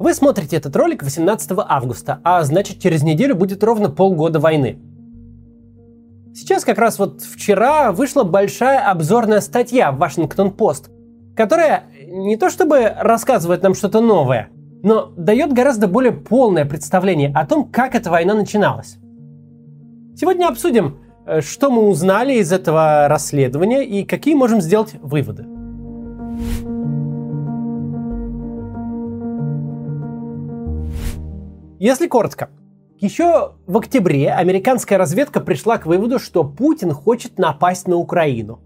Вы смотрите этот ролик 18 августа, а значит через неделю будет ровно полгода войны. Сейчас как раз вот вчера вышла большая обзорная статья в Вашингтон-Пост, которая не то чтобы рассказывает нам что-то новое, но дает гораздо более полное представление о том, как эта война начиналась. Сегодня обсудим, э, что мы узнали из этого расследования и какие можем сделать выводы. Если коротко, еще в октябре американская разведка пришла к выводу, что Путин хочет напасть на Украину.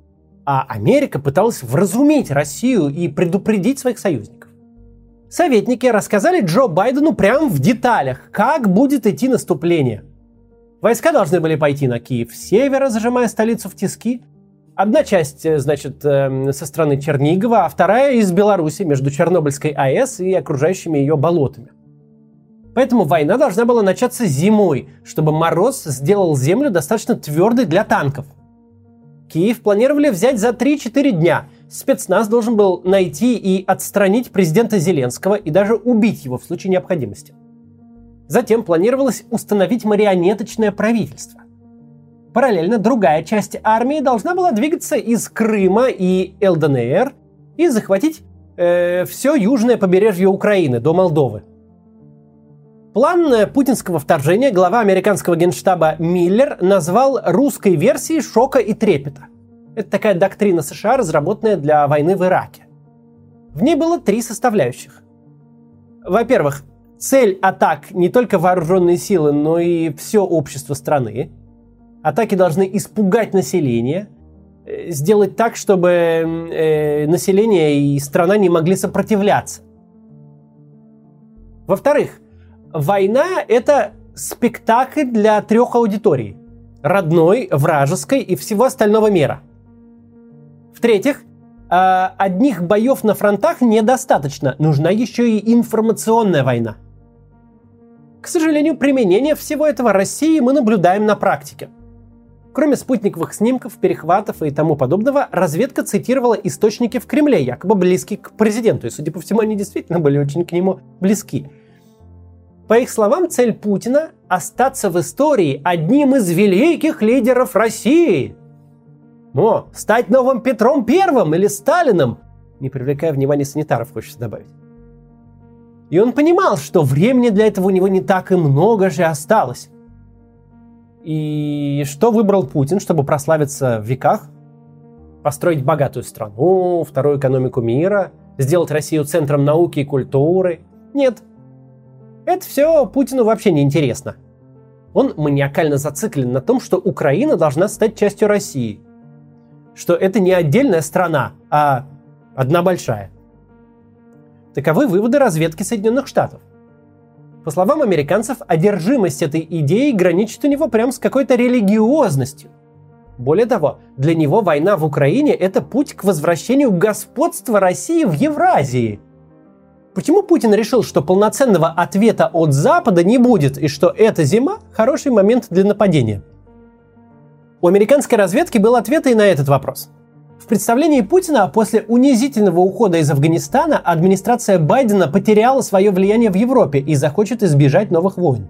А Америка пыталась вразумить Россию и предупредить своих союзников. Советники рассказали Джо Байдену прямо в деталях, как будет идти наступление. Войска должны были пойти на Киев с севера, зажимая столицу в тиски. Одна часть, э, значит, эм, со стороны Чернигова, а вторая из Беларуси, между Чернобыльской АЭС и окружающими ее болотами. Поэтому война должна была начаться зимой, чтобы мороз сделал землю достаточно твердой для танков. Киев планировали взять за 3-4 дня. Спецназ должен был найти и отстранить президента Зеленского и даже убить его в случае необходимости. Затем планировалось установить марионеточное правительство. Параллельно другая часть армии должна была двигаться из Крыма и ЛДНР и захватить э, все южное побережье Украины до Молдовы. План путинского вторжения глава американского генштаба Миллер назвал русской версией шока и трепета. Это такая доктрина США, разработанная для войны в Ираке. В ней было три составляющих. Во-первых, цель атак не только вооруженные силы, но и все общество страны. Атаки должны испугать население, э, сделать так, чтобы э, население и страна не могли сопротивляться. Во-вторых, война — это спектакль для трех аудиторий. Родной, вражеской и всего остального мира. В-третьих, а, одних боев на фронтах недостаточно. Нужна еще и информационная война. К сожалению, применение всего этого России мы наблюдаем на практике. Кроме спутниковых снимков, перехватов и тому подобного, разведка цитировала источники в Кремле, якобы близкие к президенту. И, судя по всему, они действительно были очень к нему близки. По их словам, цель Путина – остаться в истории одним из великих лидеров России. О, стать новым Петром Первым или Сталиным, не привлекая внимания санитаров, хочется добавить. И он понимал, что времени для этого у него не так и много же осталось. И что выбрал Путин, чтобы прославиться в веках? Построить богатую страну, вторую экономику мира, сделать Россию центром науки и культуры? Нет, это все Путину вообще не интересно. Он маниакально зациклен на том, что Украина должна стать частью России. Что это не отдельная страна, а одна большая. Таковы выводы разведки Соединенных Штатов. По словам американцев, одержимость этой идеей граничит у него прям с какой-то религиозностью. Более того, для него война в Украине – это путь к возвращению господства России в Евразии – Почему Путин решил, что полноценного ответа от Запада не будет и что эта зима – хороший момент для нападения? У американской разведки был ответ и на этот вопрос. В представлении Путина после унизительного ухода из Афганистана администрация Байдена потеряла свое влияние в Европе и захочет избежать новых войн.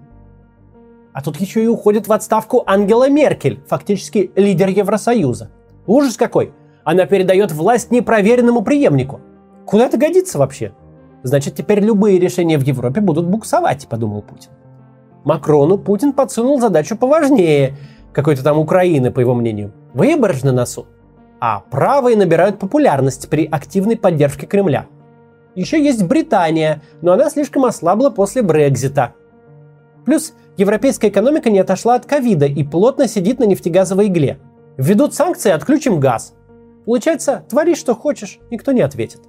А тут еще и уходит в отставку Ангела Меркель, фактически лидер Евросоюза. Ужас какой! Она передает власть непроверенному преемнику. Куда это годится вообще? Значит, теперь любые решения в Европе будут буксовать, подумал Путин. Макрону Путин подсунул задачу поважнее, какой-то там Украины, по его мнению. Выборы же на носу. А правые набирают популярность при активной поддержке Кремля. Еще есть Британия, но она слишком ослабла после Брекзита. Плюс европейская экономика не отошла от ковида и плотно сидит на нефтегазовой игле. Введут санкции, отключим газ. Получается, твори что хочешь, никто не ответит.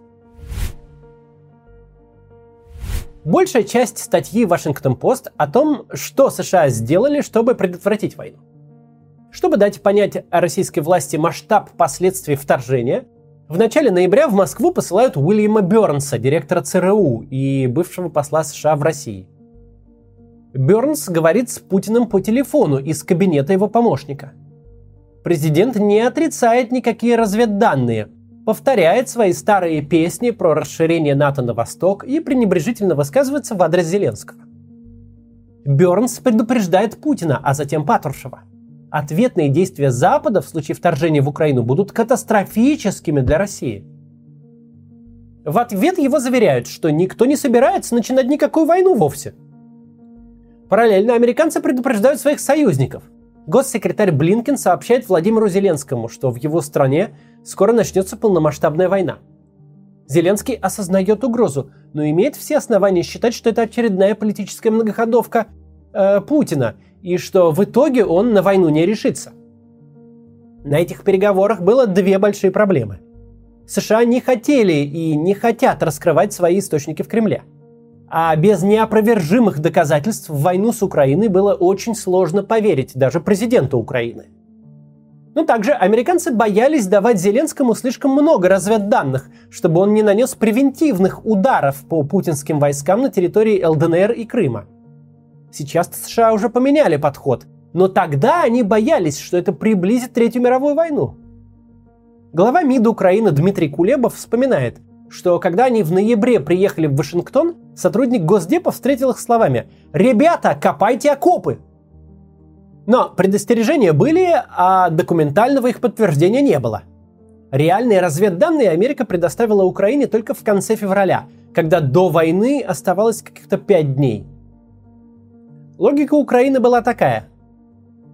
Большая часть статьи Вашингтон-Пост о том, что США сделали, чтобы предотвратить войну. Чтобы дать понять российской власти масштаб последствий вторжения, в начале ноября в Москву посылают Уильяма Бернса, директора ЦРУ и бывшего посла США в России. Бернс говорит с Путиным по телефону из кабинета его помощника. Президент не отрицает никакие разведданные. Повторяет свои старые песни про расширение НАТО на восток и пренебрежительно высказывается в адрес Зеленского. Бернс предупреждает Путина, а затем Патрушева. Ответные действия Запада в случае вторжения в Украину будут катастрофическими для России. В ответ его заверяют, что никто не собирается начинать никакую войну вовсе. Параллельно американцы предупреждают своих союзников. Госсекретарь Блинкен сообщает Владимиру Зеленскому, что в его стране скоро начнется полномасштабная война. Зеленский осознает угрозу, но имеет все основания считать, что это очередная политическая многоходовка э, Путина, и что в итоге он на войну не решится. На этих переговорах было две большие проблемы. США не хотели и не хотят раскрывать свои источники в Кремле. А без неопровержимых доказательств в войну с Украиной было очень сложно поверить даже президенту Украины. Но также американцы боялись давать Зеленскому слишком много разведданных, чтобы он не нанес превентивных ударов по путинским войскам на территории ЛДНР и Крыма. Сейчас США уже поменяли подход, но тогда они боялись, что это приблизит Третью мировую войну. Глава МИДа Украины Дмитрий Кулебов вспоминает, что когда они в ноябре приехали в Вашингтон, сотрудник Госдепа встретил их словами «Ребята, копайте окопы!» Но предостережения были, а документального их подтверждения не было. Реальные разведданные Америка предоставила Украине только в конце февраля, когда до войны оставалось каких-то пять дней. Логика Украины была такая.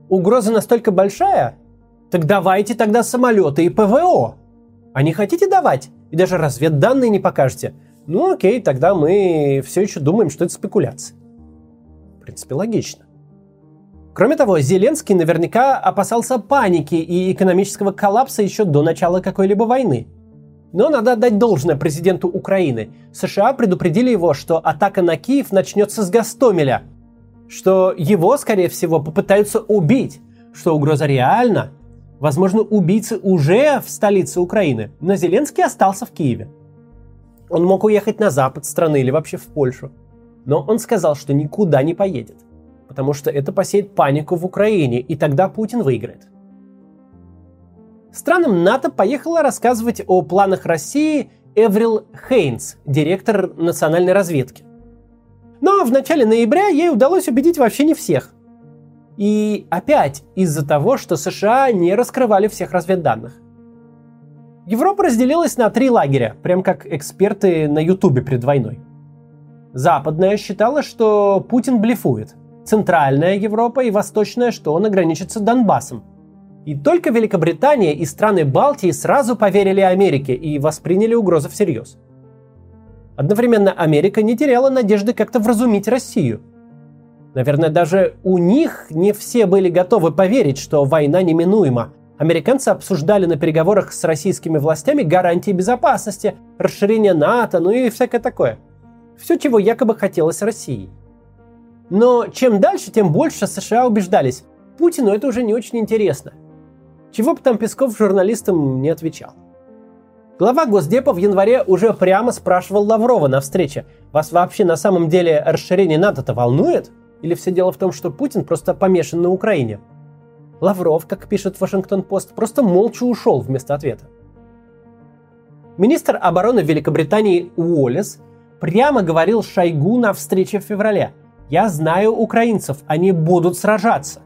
Угроза настолько большая, так давайте тогда самолеты и ПВО. А не хотите давать? И даже разведданные не покажете? Ну окей, тогда мы все еще думаем, что это спекуляция. В принципе, логично. Кроме того, Зеленский наверняка опасался паники и экономического коллапса еще до начала какой-либо войны. Но надо отдать должное президенту Украины. США предупредили его, что атака на Киев начнется с Гастомеля, что его, скорее всего, попытаются убить, что угроза реальна. Возможно, убийцы уже в столице Украины, но Зеленский остался в Киеве. Он мог уехать на запад страны или вообще в Польшу. Но он сказал, что никуда не поедет потому что это посеет панику в Украине, и тогда Путин выиграет. Странам НАТО поехала рассказывать о планах России Эврил Хейнс, директор национальной разведки. Но в начале ноября ей удалось убедить вообще не всех. И опять из-за того, что США не раскрывали всех разведданных. Европа разделилась на три лагеря, прям как эксперты на Ютубе перед войной. Западная считала, что Путин блефует. Центральная Европа и Восточная, что он ограничится Донбассом. И только Великобритания и страны Балтии сразу поверили Америке и восприняли угрозу всерьез. Одновременно Америка не теряла надежды как-то вразумить Россию. Наверное, даже у них не все были готовы поверить, что война неминуема. Американцы обсуждали на переговорах с российскими властями гарантии безопасности, расширение НАТО, ну и всякое такое. Все, чего якобы хотелось России – но чем дальше, тем больше США убеждались, Путину это уже не очень интересно. Чего бы там Песков журналистам не отвечал. Глава Госдепа в январе уже прямо спрашивал Лаврова на встрече, вас вообще на самом деле расширение НАТО-то волнует? Или все дело в том, что Путин просто помешан на Украине? Лавров, как пишет Вашингтон-Пост, просто молча ушел вместо ответа. Министр обороны Великобритании Уоллес прямо говорил Шойгу на встрече в феврале – я знаю украинцев, они будут сражаться.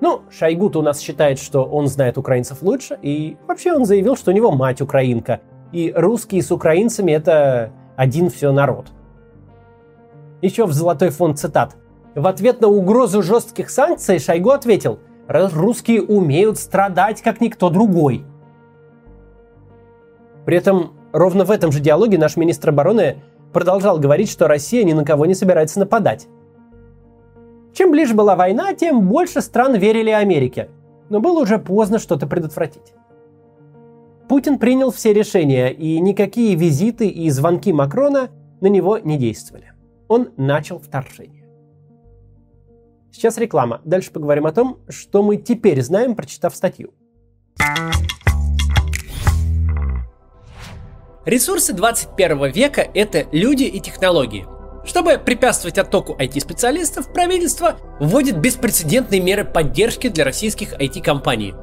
Ну, Шойгу-то у нас считает, что он знает украинцев лучше, и вообще он заявил, что у него мать украинка, и русские с украинцами это один все народ. Еще в золотой фонд цитат. В ответ на угрозу жестких санкций Шойгу ответил, русские умеют страдать, как никто другой. При этом ровно в этом же диалоге наш министр обороны продолжал говорить, что Россия ни на кого не собирается нападать. Чем ближе была война, тем больше стран верили Америке, но было уже поздно что-то предотвратить. Путин принял все решения, и никакие визиты и звонки Макрона на него не действовали. Он начал вторжение. Сейчас реклама. Дальше поговорим о том, что мы теперь знаем, прочитав статью. Ресурсы 21 века – это люди и технологии. Чтобы препятствовать оттоку IT-специалистов, правительство вводит беспрецедентные меры поддержки для российских IT-компаний.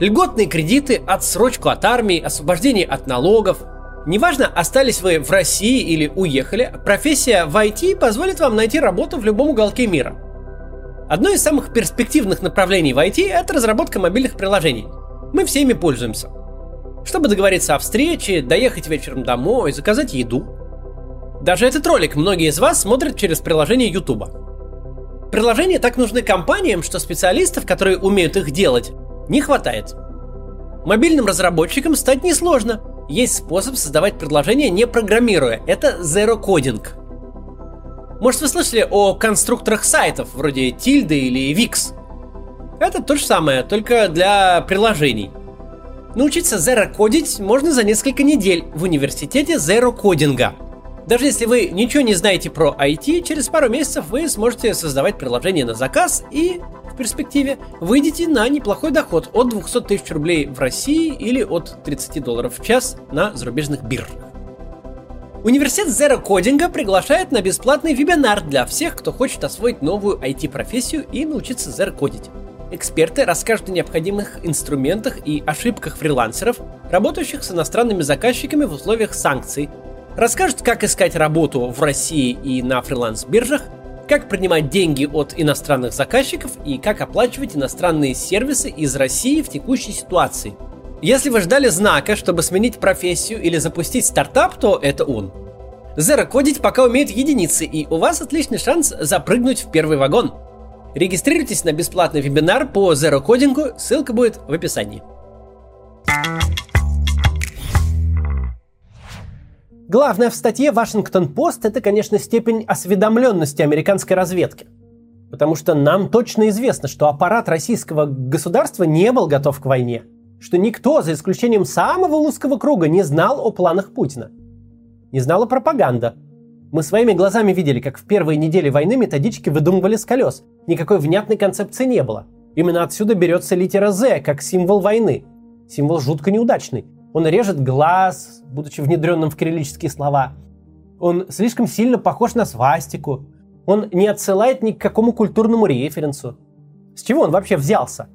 Льготные кредиты, отсрочку от армии, освобождение от налогов. Неважно, остались вы в России или уехали, профессия в IT позволит вам найти работу в любом уголке мира. Одно из самых перспективных направлений в IT – это разработка мобильных приложений. Мы всеми пользуемся. Чтобы договориться о встрече, доехать вечером домой, заказать еду. Даже этот ролик многие из вас смотрят через приложение YouTube. Приложения так нужны компаниям, что специалистов, которые умеют их делать, не хватает. Мобильным разработчикам стать несложно. Есть способ создавать предложения не программируя. Это zero coding. Может вы слышали о конструкторах сайтов, вроде Tilda или Wix? Это то же самое, только для приложений. Научиться zero кодить можно за несколько недель в университете zero кодинга. Даже если вы ничего не знаете про IT, через пару месяцев вы сможете создавать приложение на заказ и в перспективе выйдете на неплохой доход от 200 тысяч рублей в России или от 30 долларов в час на зарубежных биржах. Университет Zero Кодинга приглашает на бесплатный вебинар для всех, кто хочет освоить новую IT-профессию и научиться Zero кодить. Эксперты расскажут о необходимых инструментах и ошибках фрилансеров, работающих с иностранными заказчиками в условиях санкций, расскажут, как искать работу в России и на фриланс-биржах, как принимать деньги от иностранных заказчиков и как оплачивать иностранные сервисы из России в текущей ситуации. Если вы ждали знака, чтобы сменить профессию или запустить стартап, то это он. Zero кодить пока умеют единицы, и у вас отличный шанс запрыгнуть в первый вагон. Регистрируйтесь на бесплатный вебинар по Zero кодингу, ссылка будет в описании. Главное в статье Вашингтон-Пост – это, конечно, степень осведомленности американской разведки. Потому что нам точно известно, что аппарат российского государства не был готов к войне. Что никто, за исключением самого узкого круга, не знал о планах Путина. Не знала пропаганда. Мы своими глазами видели, как в первые недели войны методички выдумывали с колес. Никакой внятной концепции не было. Именно отсюда берется литера «З» как символ войны. Символ жутко неудачный. Он режет глаз, будучи внедренным в кириллические слова. Он слишком сильно похож на свастику. Он не отсылает ни к какому культурному референсу. С чего он вообще взялся?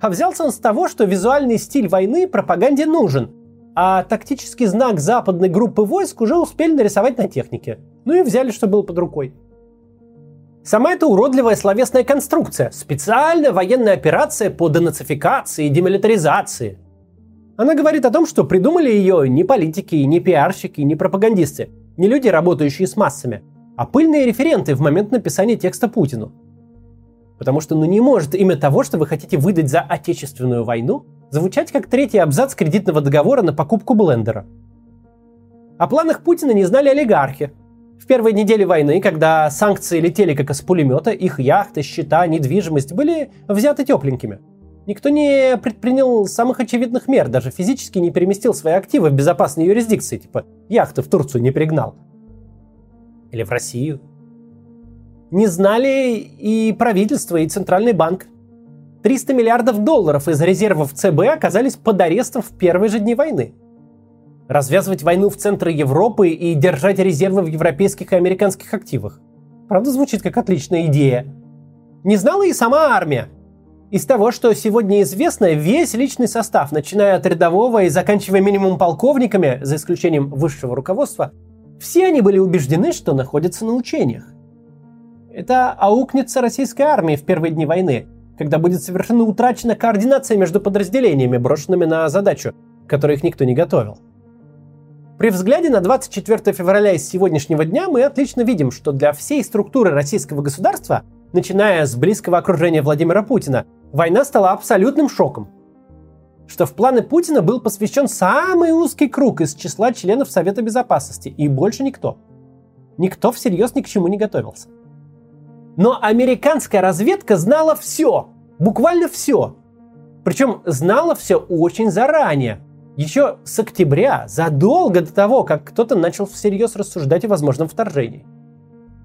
А взялся он с того, что визуальный стиль войны пропаганде нужен, а тактический знак западной группы войск уже успели нарисовать на технике. Ну и взяли, что было под рукой. Сама эта уродливая словесная конструкция, специальная военная операция по денацификации и демилитаризации – она говорит о том, что придумали ее не политики, не пиарщики, не пропагандисты, не люди, работающие с массами, а пыльные референты в момент написания текста Путину. Потому что ну не может имя того, что вы хотите выдать за отечественную войну, звучать как третий абзац кредитного договора на покупку блендера. О планах Путина не знали олигархи. В первой неделе войны, когда санкции летели как из пулемета, их яхты, счета, недвижимость были взяты тепленькими – Никто не предпринял самых очевидных мер, даже физически не переместил свои активы в безопасные юрисдикции, типа яхты в Турцию не пригнал. Или в Россию. Не знали и правительство, и Центральный банк. 300 миллиардов долларов из резервов ЦБ оказались под арестом в первые же дни войны. Развязывать войну в центре Европы и держать резервы в европейских и американских активах. Правда, звучит как отличная идея. Не знала и сама армия. Из того, что сегодня известно, весь личный состав, начиная от рядового и заканчивая минимум полковниками, за исключением высшего руководства, все они были убеждены, что находятся на учениях. Это аукнется российской армии в первые дни войны, когда будет совершенно утрачена координация между подразделениями, брошенными на задачу, которой их никто не готовил. При взгляде на 24 февраля из сегодняшнего дня мы отлично видим, что для всей структуры российского государства, начиная с близкого окружения Владимира Путина, война стала абсолютным шоком. Что в планы Путина был посвящен самый узкий круг из числа членов Совета Безопасности, и больше никто. Никто всерьез ни к чему не готовился. Но американская разведка знала все, буквально все. Причем знала все очень заранее. Еще с октября, задолго до того, как кто-то начал всерьез рассуждать о возможном вторжении.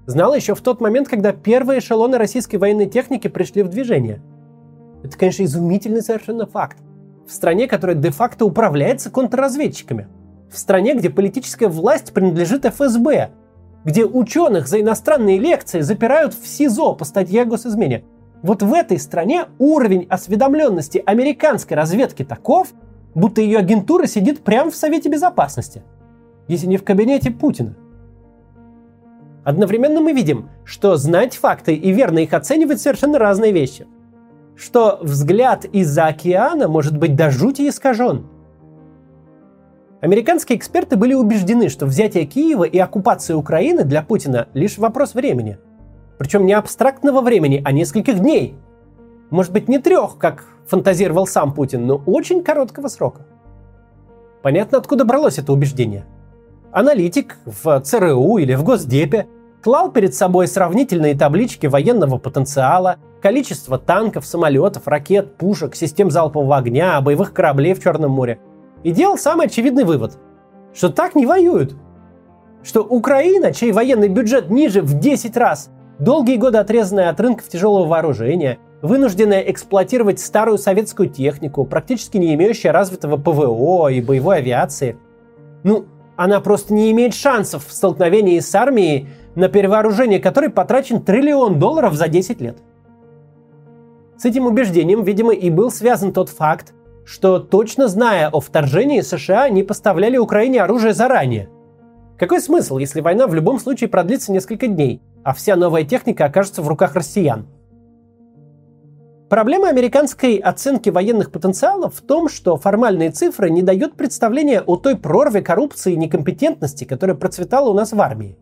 Знала еще в тот момент, когда первые эшелоны российской военной техники пришли в движение – это, конечно, изумительный совершенно факт. В стране, которая де-факто управляется контрразведчиками. В стране, где политическая власть принадлежит ФСБ. Где ученых за иностранные лекции запирают в СИЗО по статье о госизмене. Вот в этой стране уровень осведомленности американской разведки таков, будто ее агентура сидит прямо в Совете Безопасности, если не в кабинете Путина. Одновременно мы видим, что знать факты и верно их оценивать совершенно разные вещи. Что взгляд из-за океана может быть до жути искажен. Американские эксперты были убеждены, что взятие Киева и оккупация Украины для Путина лишь вопрос времени. Причем не абстрактного времени, а нескольких дней. Может быть, не трех, как фантазировал сам Путин, но очень короткого срока. Понятно, откуда бралось это убеждение – аналитик в ЦРУ или в Госдепе клал перед собой сравнительные таблички военного потенциала, количество танков, самолетов, ракет, пушек, систем залпового огня, боевых кораблей в Черном море. И делал самый очевидный вывод, что так не воюют. Что Украина, чей военный бюджет ниже в 10 раз, долгие годы отрезанная от рынков тяжелого вооружения, вынужденная эксплуатировать старую советскую технику, практически не имеющая развитого ПВО и боевой авиации, ну, она просто не имеет шансов в столкновении с армией, на перевооружение которой потрачен триллион долларов за 10 лет. С этим убеждением, видимо, и был связан тот факт, что точно зная о вторжении, США не поставляли Украине оружие заранее. Какой смысл, если война в любом случае продлится несколько дней, а вся новая техника окажется в руках россиян? Проблема американской оценки военных потенциалов в том, что формальные цифры не дают представления о той прорве коррупции и некомпетентности, которая процветала у нас в армии.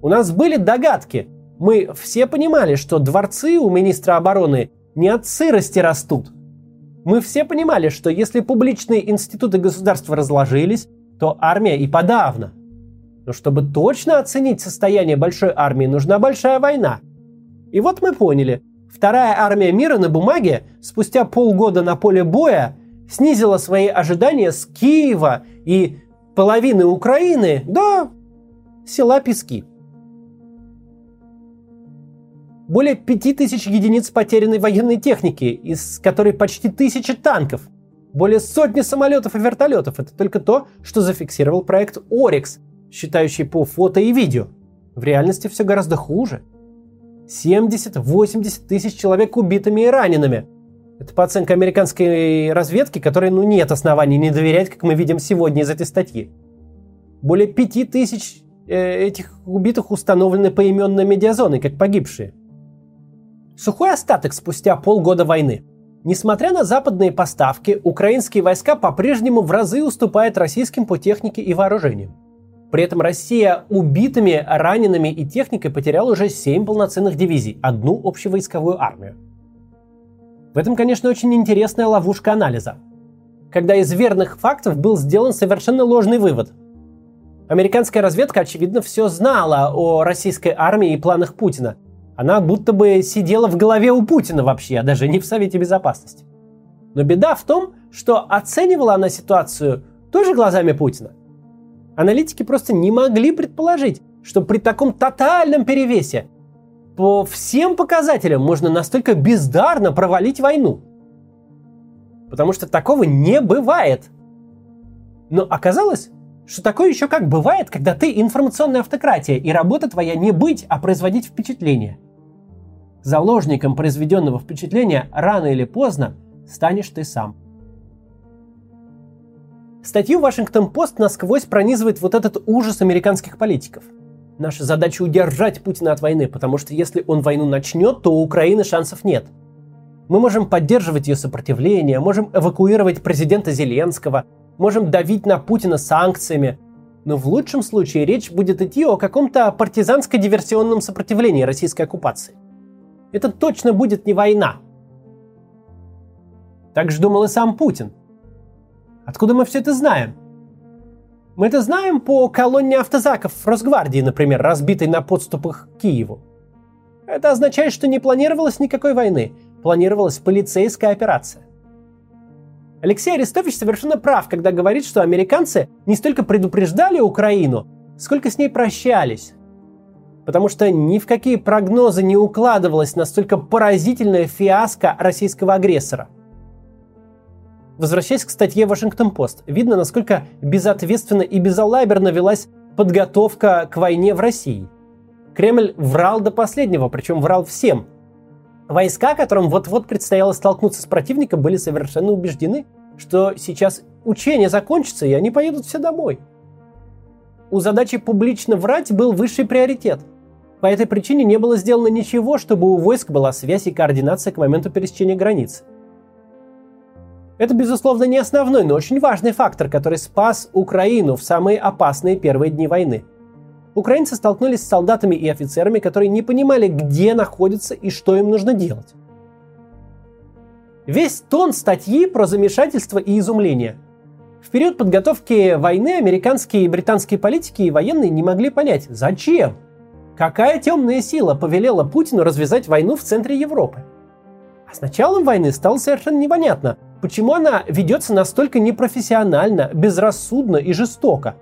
У нас были догадки. Мы все понимали, что дворцы у министра обороны не от сырости растут. Мы все понимали, что если публичные институты государства разложились, то армия и подавно. Но чтобы точно оценить состояние большой армии, нужна большая война. И вот мы поняли – Вторая армия мира на бумаге спустя полгода на поле боя снизила свои ожидания с Киева и половины Украины до села Пески. Более 5000 единиц потерянной военной техники, из которой почти тысяча танков, более сотни самолетов и вертолетов. Это только то, что зафиксировал проект Орикс, считающий по фото и видео. В реальности все гораздо хуже – 70-80 тысяч человек убитыми и ранеными. Это по оценке американской разведки, которой ну, нет оснований не доверять, как мы видим сегодня из этой статьи. Более 5 тысяч э, этих убитых установлены поименно медиазоной, как погибшие. Сухой остаток спустя полгода войны. Несмотря на западные поставки, украинские войска по-прежнему в разы уступают российским по технике и вооружению. При этом Россия убитыми, ранеными и техникой потеряла уже 7 полноценных дивизий, одну общевойсковую армию. В этом, конечно, очень интересная ловушка анализа. Когда из верных фактов был сделан совершенно ложный вывод. Американская разведка, очевидно, все знала о российской армии и планах Путина. Она будто бы сидела в голове у Путина вообще, а даже не в Совете Безопасности. Но беда в том, что оценивала она ситуацию тоже глазами Путина – Аналитики просто не могли предположить, что при таком тотальном перевесе по всем показателям можно настолько бездарно провалить войну. Потому что такого не бывает. Но оказалось, что такое еще как бывает, когда ты информационная автократия, и работа твоя не быть, а производить впечатление. Заложником произведенного впечатления рано или поздно станешь ты сам. Статью Вашингтон-Пост насквозь пронизывает вот этот ужас американских политиков. Наша задача удержать Путина от войны, потому что если он войну начнет, то у Украины шансов нет. Мы можем поддерживать ее сопротивление, можем эвакуировать президента Зеленского, можем давить на Путина санкциями, но в лучшем случае речь будет идти о каком-то партизанско-диверсионном сопротивлении российской оккупации. Это точно будет не война. Так же думал и сам Путин – Откуда мы все это знаем? Мы это знаем по колонне автозаков Росгвардии, например, разбитой на подступах к Киеву. Это означает, что не планировалось никакой войны, планировалась полицейская операция. Алексей Арестович совершенно прав, когда говорит, что американцы не столько предупреждали Украину, сколько с ней прощались. Потому что ни в какие прогнозы не укладывалась настолько поразительная фиаско российского агрессора – Возвращаясь к статье Вашингтон-Пост, видно, насколько безответственно и безалаберно велась подготовка к войне в России. Кремль врал до последнего, причем врал всем. Войска, которым вот-вот предстояло столкнуться с противником, были совершенно убеждены, что сейчас учение закончится, и они поедут все домой. У задачи публично врать был высший приоритет. По этой причине не было сделано ничего, чтобы у войск была связь и координация к моменту пересечения границ. Это, безусловно, не основной, но очень важный фактор, который спас Украину в самые опасные первые дни войны. Украинцы столкнулись с солдатами и офицерами, которые не понимали, где находятся и что им нужно делать. Весь тон статьи про замешательство и изумление. В период подготовки войны американские и британские политики и военные не могли понять, зачем, какая темная сила повелела Путину развязать войну в центре Европы. А с началом войны стало совершенно непонятно, почему она ведется настолько непрофессионально, безрассудно и жестоко.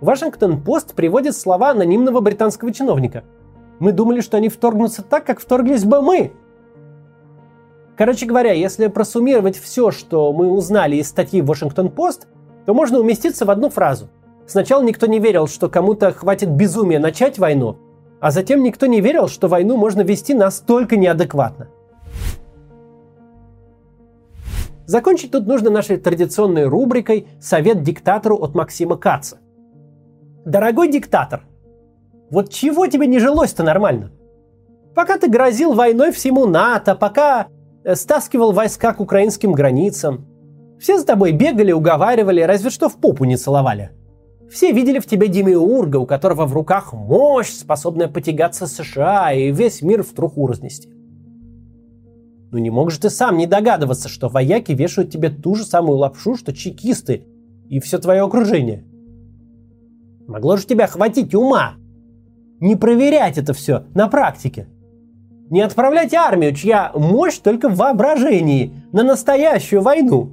Вашингтон-Пост приводит слова анонимного британского чиновника. Мы думали, что они вторгнутся так, как вторглись бы мы, Короче говоря, если просуммировать все, что мы узнали из статьи Вашингтон-Пост, то можно уместиться в одну фразу. Сначала никто не верил, что кому-то хватит безумия начать войну, а затем никто не верил, что войну можно вести настолько неадекватно. Закончить тут нужно нашей традиционной рубрикой «Совет диктатору» от Максима Каца. Дорогой диктатор, вот чего тебе не жилось-то нормально? Пока ты грозил войной всему НАТО, пока Э, стаскивал войска к украинским границам. Все с тобой бегали, уговаривали, разве что в попу не целовали. Все видели в тебе демиурга, у которого в руках мощь, способная потягаться США и весь мир в труху разнести. Ну не мог же ты сам не догадываться, что вояки вешают тебе ту же самую лапшу, что чекисты и все твое окружение. Могло же тебя хватить ума. Не проверять это все на практике. Не отправлять армию, чья мощь только в воображении, на настоящую войну.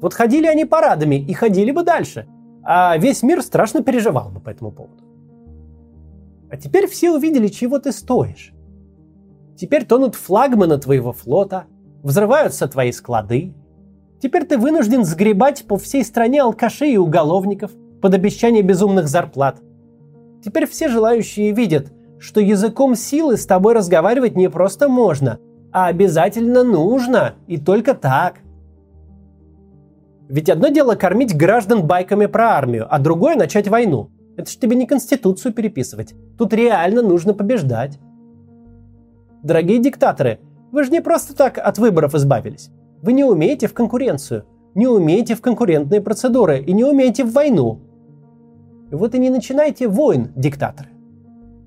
Вот ходили они парадами и ходили бы дальше, а весь мир страшно переживал бы по этому поводу. А теперь все увидели, чего ты стоишь. Теперь тонут флагманы твоего флота, взрываются твои склады. Теперь ты вынужден сгребать по всей стране алкашей и уголовников под обещание безумных зарплат. Теперь все желающие видят – что языком силы с тобой разговаривать не просто можно, а обязательно нужно, и только так. Ведь одно дело кормить граждан байками про армию, а другое начать войну. Это ж тебе не конституцию переписывать. Тут реально нужно побеждать. Дорогие диктаторы, вы же не просто так от выборов избавились. Вы не умеете в конкуренцию, не умеете в конкурентные процедуры и не умеете в войну. Вот и не начинайте войн, диктаторы.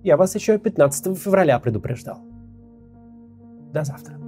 Я вас еще 15 февраля предупреждал. До завтра.